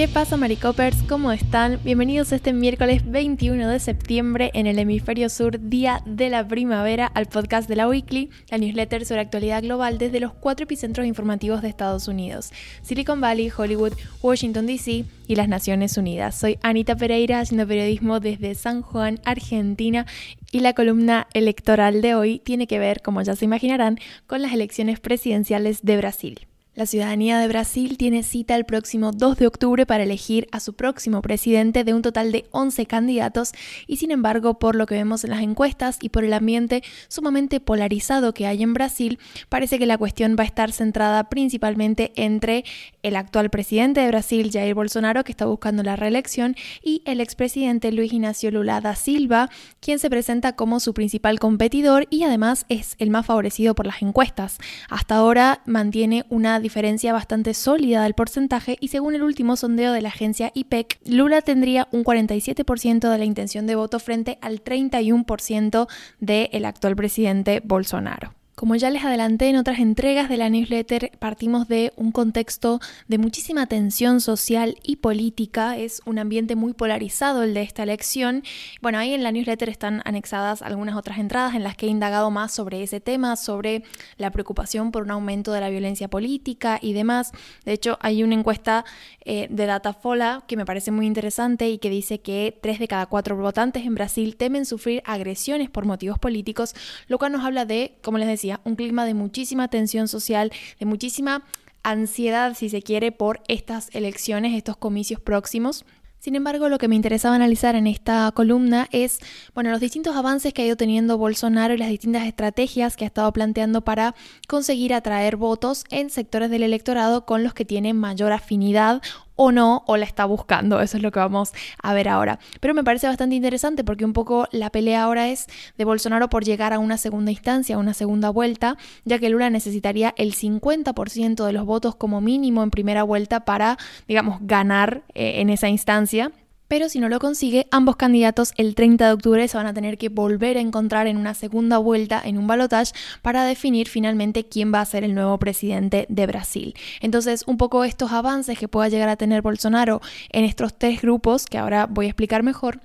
¿Qué pasa Maricopers? ¿Cómo están? Bienvenidos este miércoles 21 de septiembre en el hemisferio sur, día de la primavera, al podcast de la Weekly, la newsletter sobre actualidad global desde los cuatro epicentros informativos de Estados Unidos, Silicon Valley, Hollywood, Washington DC y las Naciones Unidas. Soy Anita Pereira haciendo periodismo desde San Juan, Argentina, y la columna electoral de hoy tiene que ver, como ya se imaginarán, con las elecciones presidenciales de Brasil. La ciudadanía de Brasil tiene cita el próximo 2 de octubre para elegir a su próximo presidente de un total de 11 candidatos y sin embargo, por lo que vemos en las encuestas y por el ambiente sumamente polarizado que hay en Brasil, parece que la cuestión va a estar centrada principalmente entre el actual presidente de Brasil, Jair Bolsonaro, que está buscando la reelección, y el expresidente Luis Ignacio Lula da Silva, quien se presenta como su principal competidor y además es el más favorecido por las encuestas. Hasta ahora mantiene una diferencia bastante sólida del porcentaje y según el último sondeo de la agencia IPEC, Lula tendría un 47% de la intención de voto frente al 31% del actual presidente Bolsonaro. Como ya les adelanté en otras entregas de la newsletter, partimos de un contexto de muchísima tensión social y política. Es un ambiente muy polarizado el de esta elección. Bueno, ahí en la newsletter están anexadas algunas otras entradas en las que he indagado más sobre ese tema, sobre la preocupación por un aumento de la violencia política y demás. De hecho, hay una encuesta eh, de Datafola que me parece muy interesante y que dice que tres de cada cuatro votantes en Brasil temen sufrir agresiones por motivos políticos, lo cual nos habla de, como les decía, un clima de muchísima tensión social, de muchísima ansiedad, si se quiere, por estas elecciones, estos comicios próximos. Sin embargo, lo que me interesaba analizar en esta columna es, bueno, los distintos avances que ha ido teniendo Bolsonaro y las distintas estrategias que ha estado planteando para conseguir atraer votos en sectores del electorado con los que tiene mayor afinidad o no, o la está buscando. Eso es lo que vamos a ver ahora. Pero me parece bastante interesante porque un poco la pelea ahora es de Bolsonaro por llegar a una segunda instancia, a una segunda vuelta, ya que Lula necesitaría el 50% de los votos como mínimo en primera vuelta para, digamos, ganar eh, en esa instancia. Pero si no lo consigue, ambos candidatos el 30 de octubre se van a tener que volver a encontrar en una segunda vuelta en un balotage para definir finalmente quién va a ser el nuevo presidente de Brasil. Entonces, un poco estos avances que pueda llegar a tener Bolsonaro en estos tres grupos, que ahora voy a explicar mejor,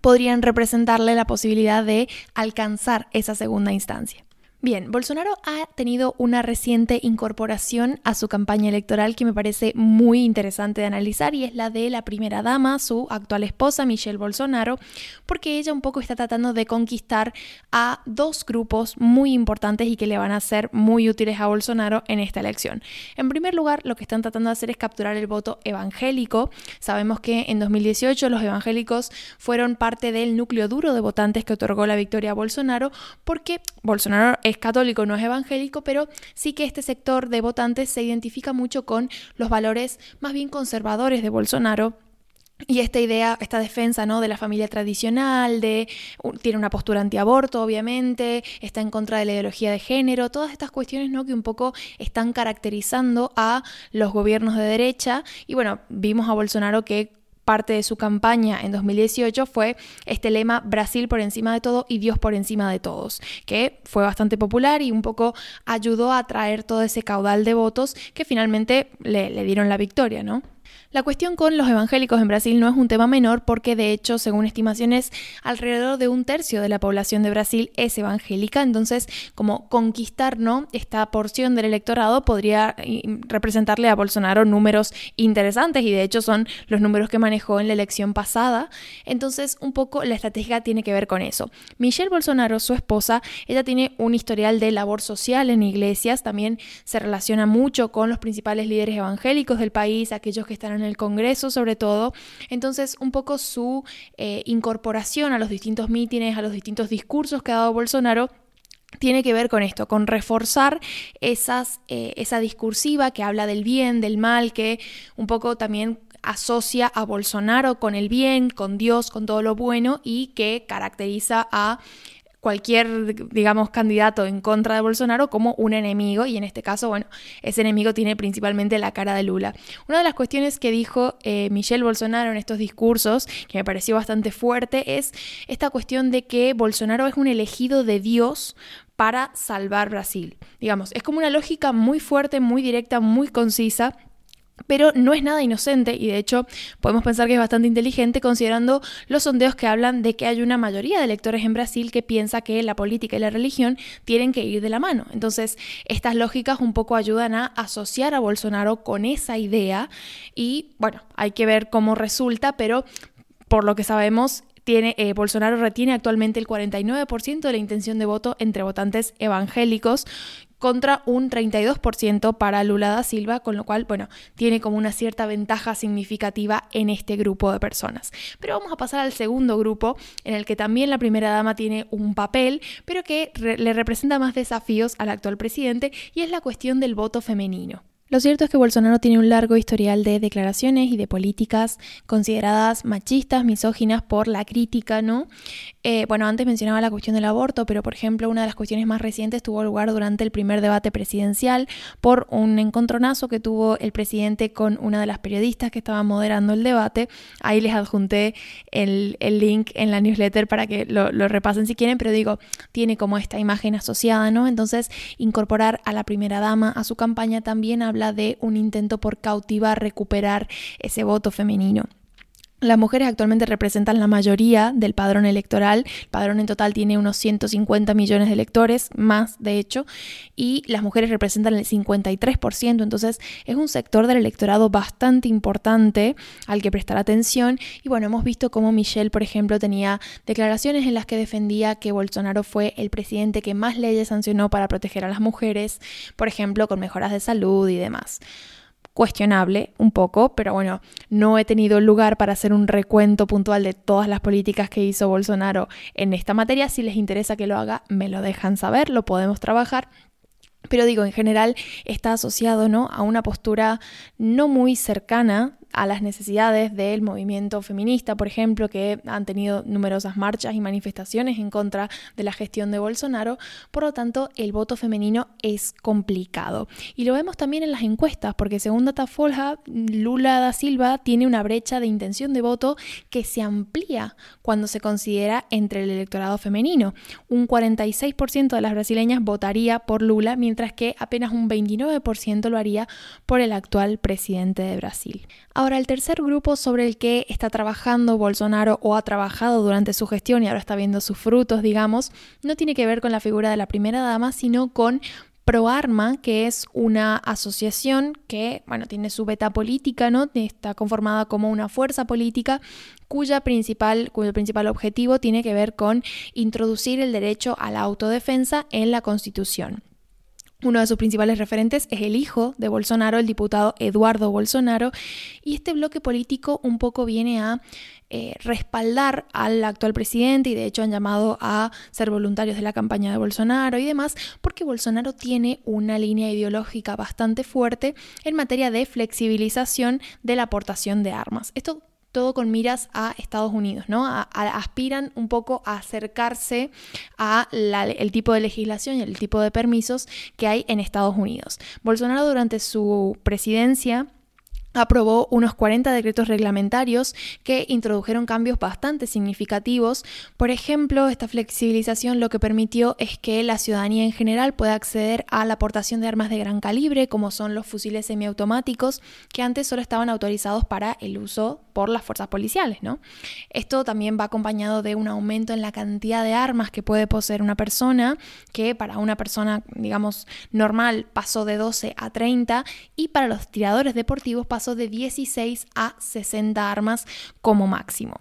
podrían representarle la posibilidad de alcanzar esa segunda instancia. Bien, Bolsonaro ha tenido una reciente incorporación a su campaña electoral que me parece muy interesante de analizar y es la de la primera dama, su actual esposa, Michelle Bolsonaro, porque ella un poco está tratando de conquistar a dos grupos muy importantes y que le van a ser muy útiles a Bolsonaro en esta elección. En primer lugar, lo que están tratando de hacer es capturar el voto evangélico. Sabemos que en 2018 los evangélicos fueron parte del núcleo duro de votantes que otorgó la victoria a Bolsonaro porque Bolsonaro es católico, no es evangélico, pero sí que este sector de votantes se identifica mucho con los valores más bien conservadores de Bolsonaro y esta idea, esta defensa ¿no? de la familia tradicional, de tiene una postura antiaborto, obviamente, está en contra de la ideología de género, todas estas cuestiones ¿no? que un poco están caracterizando a los gobiernos de derecha. Y bueno, vimos a Bolsonaro que parte de su campaña en 2018 fue este lema Brasil por encima de todo y Dios por encima de todos, que fue bastante popular y un poco ayudó a atraer todo ese caudal de votos que finalmente le, le dieron la victoria, ¿no? La cuestión con los evangélicos en Brasil no es un tema menor porque de hecho, según estimaciones, alrededor de un tercio de la población de Brasil es evangélica, entonces como conquistar ¿no? esta porción del electorado podría representarle a Bolsonaro números interesantes y de hecho son los números que manejó en la elección pasada. Entonces un poco la estrategia tiene que ver con eso. Michelle Bolsonaro, su esposa, ella tiene un historial de labor social en iglesias, también se relaciona mucho con los principales líderes evangélicos del país, aquellos que están en el Congreso sobre todo. Entonces, un poco su eh, incorporación a los distintos mítines, a los distintos discursos que ha dado Bolsonaro, tiene que ver con esto, con reforzar esas, eh, esa discursiva que habla del bien, del mal, que un poco también asocia a Bolsonaro con el bien, con Dios, con todo lo bueno y que caracteriza a cualquier, digamos, candidato en contra de Bolsonaro como un enemigo y en este caso, bueno, ese enemigo tiene principalmente la cara de Lula. Una de las cuestiones que dijo eh, Michelle Bolsonaro en estos discursos, que me pareció bastante fuerte, es esta cuestión de que Bolsonaro es un elegido de Dios para salvar Brasil. Digamos, es como una lógica muy fuerte, muy directa, muy concisa pero no es nada inocente y de hecho podemos pensar que es bastante inteligente considerando los sondeos que hablan de que hay una mayoría de electores en Brasil que piensa que la política y la religión tienen que ir de la mano. Entonces, estas lógicas un poco ayudan a asociar a Bolsonaro con esa idea y bueno, hay que ver cómo resulta, pero por lo que sabemos, tiene, eh, Bolsonaro retiene actualmente el 49% de la intención de voto entre votantes evangélicos, contra un 32% para Lula da Silva, con lo cual, bueno, tiene como una cierta ventaja significativa en este grupo de personas. Pero vamos a pasar al segundo grupo, en el que también la primera dama tiene un papel, pero que le representa más desafíos al actual presidente, y es la cuestión del voto femenino. Lo cierto es que Bolsonaro tiene un largo historial de declaraciones y de políticas consideradas machistas, misóginas por la crítica, ¿no? Eh, bueno, antes mencionaba la cuestión del aborto, pero por ejemplo, una de las cuestiones más recientes tuvo lugar durante el primer debate presidencial por un encontronazo que tuvo el presidente con una de las periodistas que estaba moderando el debate. Ahí les adjunté el, link en la newsletter para que lo, lo repasen si quieren, pero digo, tiene como esta imagen asociada, ¿no? Entonces, incorporar a la primera dama a su campaña también habla de un intento por cautivar, recuperar ese voto femenino. Las mujeres actualmente representan la mayoría del padrón electoral. El padrón en total tiene unos 150 millones de electores, más de hecho, y las mujeres representan el 53%. Entonces es un sector del electorado bastante importante al que prestar atención. Y bueno, hemos visto cómo Michelle, por ejemplo, tenía declaraciones en las que defendía que Bolsonaro fue el presidente que más leyes sancionó para proteger a las mujeres, por ejemplo, con mejoras de salud y demás cuestionable un poco, pero bueno, no he tenido lugar para hacer un recuento puntual de todas las políticas que hizo Bolsonaro en esta materia. Si les interesa que lo haga, me lo dejan saber, lo podemos trabajar. Pero digo, en general está asociado ¿no? a una postura no muy cercana a las necesidades del movimiento feminista, por ejemplo, que han tenido numerosas marchas y manifestaciones en contra de la gestión de Bolsonaro. Por lo tanto, el voto femenino es complicado. Y lo vemos también en las encuestas, porque según Datafolha, Lula da Silva tiene una brecha de intención de voto que se amplía cuando se considera entre el electorado femenino. Un 46% de las brasileñas votaría por Lula, mientras que apenas un 29% lo haría por el actual presidente de Brasil. Ahora, el tercer grupo sobre el que está trabajando Bolsonaro o ha trabajado durante su gestión y ahora está viendo sus frutos, digamos, no tiene que ver con la figura de la primera dama, sino con ProArma, que es una asociación que, bueno, tiene su beta política, ¿no? Está conformada como una fuerza política cuya principal, cuyo principal objetivo tiene que ver con introducir el derecho a la autodefensa en la Constitución. Uno de sus principales referentes es el hijo de Bolsonaro, el diputado Eduardo Bolsonaro, y este bloque político un poco viene a eh, respaldar al actual presidente y de hecho han llamado a ser voluntarios de la campaña de Bolsonaro y demás, porque Bolsonaro tiene una línea ideológica bastante fuerte en materia de flexibilización de la aportación de armas. Esto todo con miras a Estados Unidos, ¿no? aspiran un poco a acercarse a el tipo de legislación y el tipo de permisos que hay en Estados Unidos. Bolsonaro durante su presidencia aprobó unos 40 decretos reglamentarios que introdujeron cambios bastante significativos. Por ejemplo, esta flexibilización lo que permitió es que la ciudadanía en general pueda acceder a la aportación de armas de gran calibre, como son los fusiles semiautomáticos, que antes solo estaban autorizados para el uso por las fuerzas policiales. Esto también va acompañado de un aumento en la cantidad de armas que puede poseer una persona, que para una persona, digamos, normal pasó de 12 a 30 y para los tiradores deportivos pasó de 16 a 60 armas como máximo.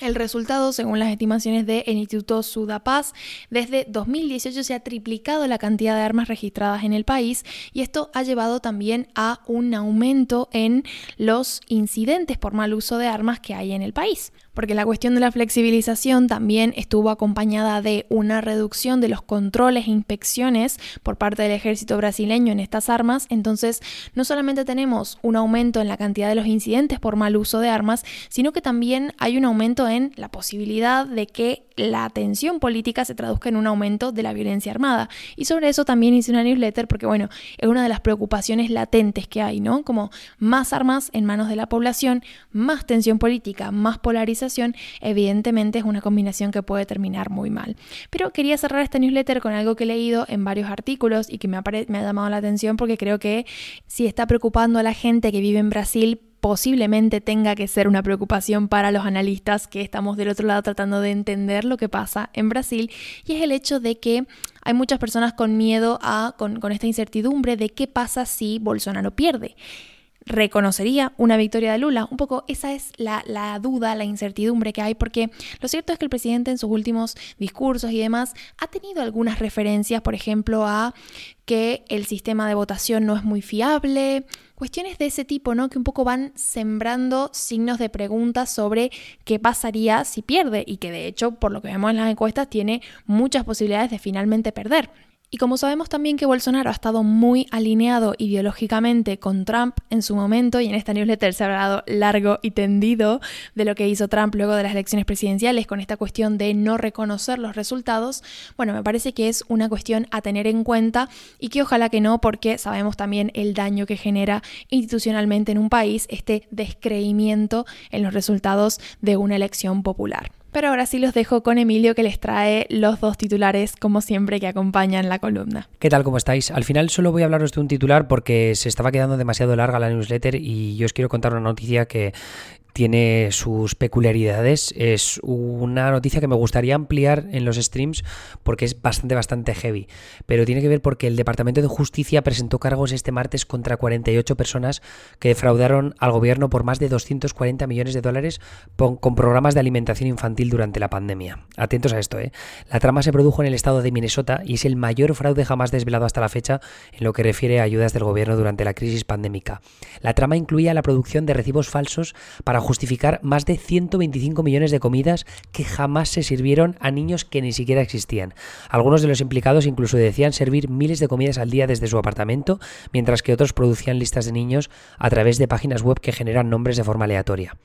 El resultado, según las estimaciones del Instituto Sudapaz, desde 2018 se ha triplicado la cantidad de armas registradas en el país y esto ha llevado también a un aumento en los incidentes por mal uso de armas que hay en el país porque la cuestión de la flexibilización también estuvo acompañada de una reducción de los controles e inspecciones por parte del ejército brasileño en estas armas, entonces no solamente tenemos un aumento en la cantidad de los incidentes por mal uso de armas, sino que también hay un aumento en la posibilidad de que la tensión política se traduzca en un aumento de la violencia armada. Y sobre eso también hice una newsletter porque, bueno, es una de las preocupaciones latentes que hay, ¿no? Como más armas en manos de la población, más tensión política, más polarización, evidentemente es una combinación que puede terminar muy mal. Pero quería cerrar esta newsletter con algo que he leído en varios artículos y que me ha, me ha llamado la atención porque creo que si está preocupando a la gente que vive en Brasil, posiblemente tenga que ser una preocupación para los analistas que estamos del otro lado tratando de entender lo que pasa en Brasil y es el hecho de que hay muchas personas con miedo a, con, con esta incertidumbre de qué pasa si Bolsonaro pierde reconocería una victoria de Lula. Un poco esa es la, la, duda, la incertidumbre que hay, porque lo cierto es que el presidente en sus últimos discursos y demás ha tenido algunas referencias, por ejemplo, a que el sistema de votación no es muy fiable, cuestiones de ese tipo, ¿no? Que un poco van sembrando signos de preguntas sobre qué pasaría si pierde y que de hecho, por lo que vemos en las encuestas, tiene muchas posibilidades de finalmente perder. Y como sabemos también que Bolsonaro ha estado muy alineado ideológicamente con Trump en su momento, y en esta newsletter se ha hablado largo y tendido de lo que hizo Trump luego de las elecciones presidenciales con esta cuestión de no reconocer los resultados, bueno, me parece que es una cuestión a tener en cuenta y que ojalá que no, porque sabemos también el daño que genera institucionalmente en un país este descreimiento en los resultados de una elección popular. Pero ahora sí los dejo con Emilio que les trae los dos titulares, como siempre, que acompañan la columna. ¿Qué tal? ¿Cómo estáis? Al final solo voy a hablaros de un titular porque se estaba quedando demasiado larga la newsletter y yo os quiero contar una noticia que tiene sus peculiaridades. Es una noticia que me gustaría ampliar en los streams porque es bastante, bastante heavy. Pero tiene que ver porque el Departamento de Justicia presentó cargos este martes contra 48 personas que defraudaron al gobierno por más de 240 millones de dólares con programas de alimentación infantil durante la pandemia. Atentos a esto, ¿eh? La trama se produjo en el estado de Minnesota y es el mayor fraude jamás desvelado hasta la fecha en lo que refiere a ayudas del gobierno durante la crisis pandémica. La trama incluía la producción de recibos falsos para justificar más de 125 millones de comidas que jamás se sirvieron a niños que ni siquiera existían. Algunos de los implicados incluso decían servir miles de comidas al día desde su apartamento, mientras que otros producían listas de niños a través de páginas web que generan nombres de forma aleatoria.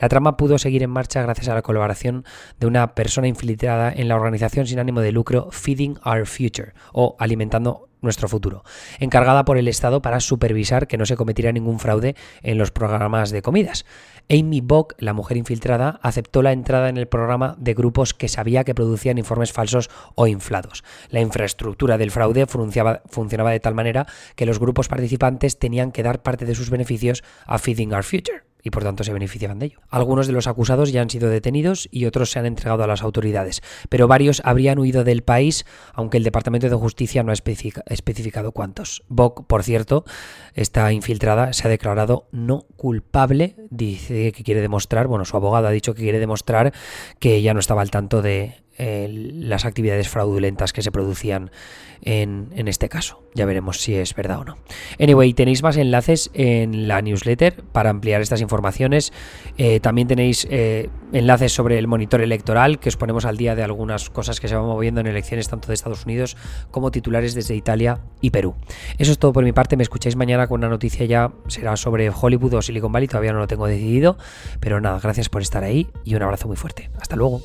La trama pudo seguir en marcha gracias a la colaboración de una persona infiltrada en la organización sin ánimo de lucro Feeding Our Future o Alimentando nuestro futuro, encargada por el Estado para supervisar que no se cometiera ningún fraude en los programas de comidas. Amy Bock, la mujer infiltrada, aceptó la entrada en el programa de grupos que sabía que producían informes falsos o inflados. La infraestructura del fraude funcionaba, de tal manera que los grupos participantes tenían que dar parte de sus beneficios a Feeding Our Future y por tanto se beneficiaban de ello. Algunos de los acusados ya han sido detenidos y otros se han entregado a las autoridades, pero varios habrían huido del país, aunque el Departamento de Justicia no ha especificado cuántos. Bock, por cierto, está infiltrada, se ha declarado no culpable, dice que quiere demostrar, bueno, su abogado ha dicho que quiere demostrar que ella no estaba al tanto de las actividades fraudulentas que se producían en, este caso. Ya veremos si es verdad o no. Anyway, tenéis más enlaces en la newsletter para ampliar estas informaciones. Eh, también tenéis eh, enlaces sobre el monitor electoral, que os ponemos al día de algunas cosas que se van moviendo en elecciones tanto de Estados Unidos como titulares desde Italia y Perú. Eso es todo por mi parte. Me escucháis mañana con una noticia ya, será sobre Hollywood o Silicon Valley, todavía no lo tengo decidido. Pero nada, gracias por estar ahí y un abrazo muy fuerte. Hasta luego.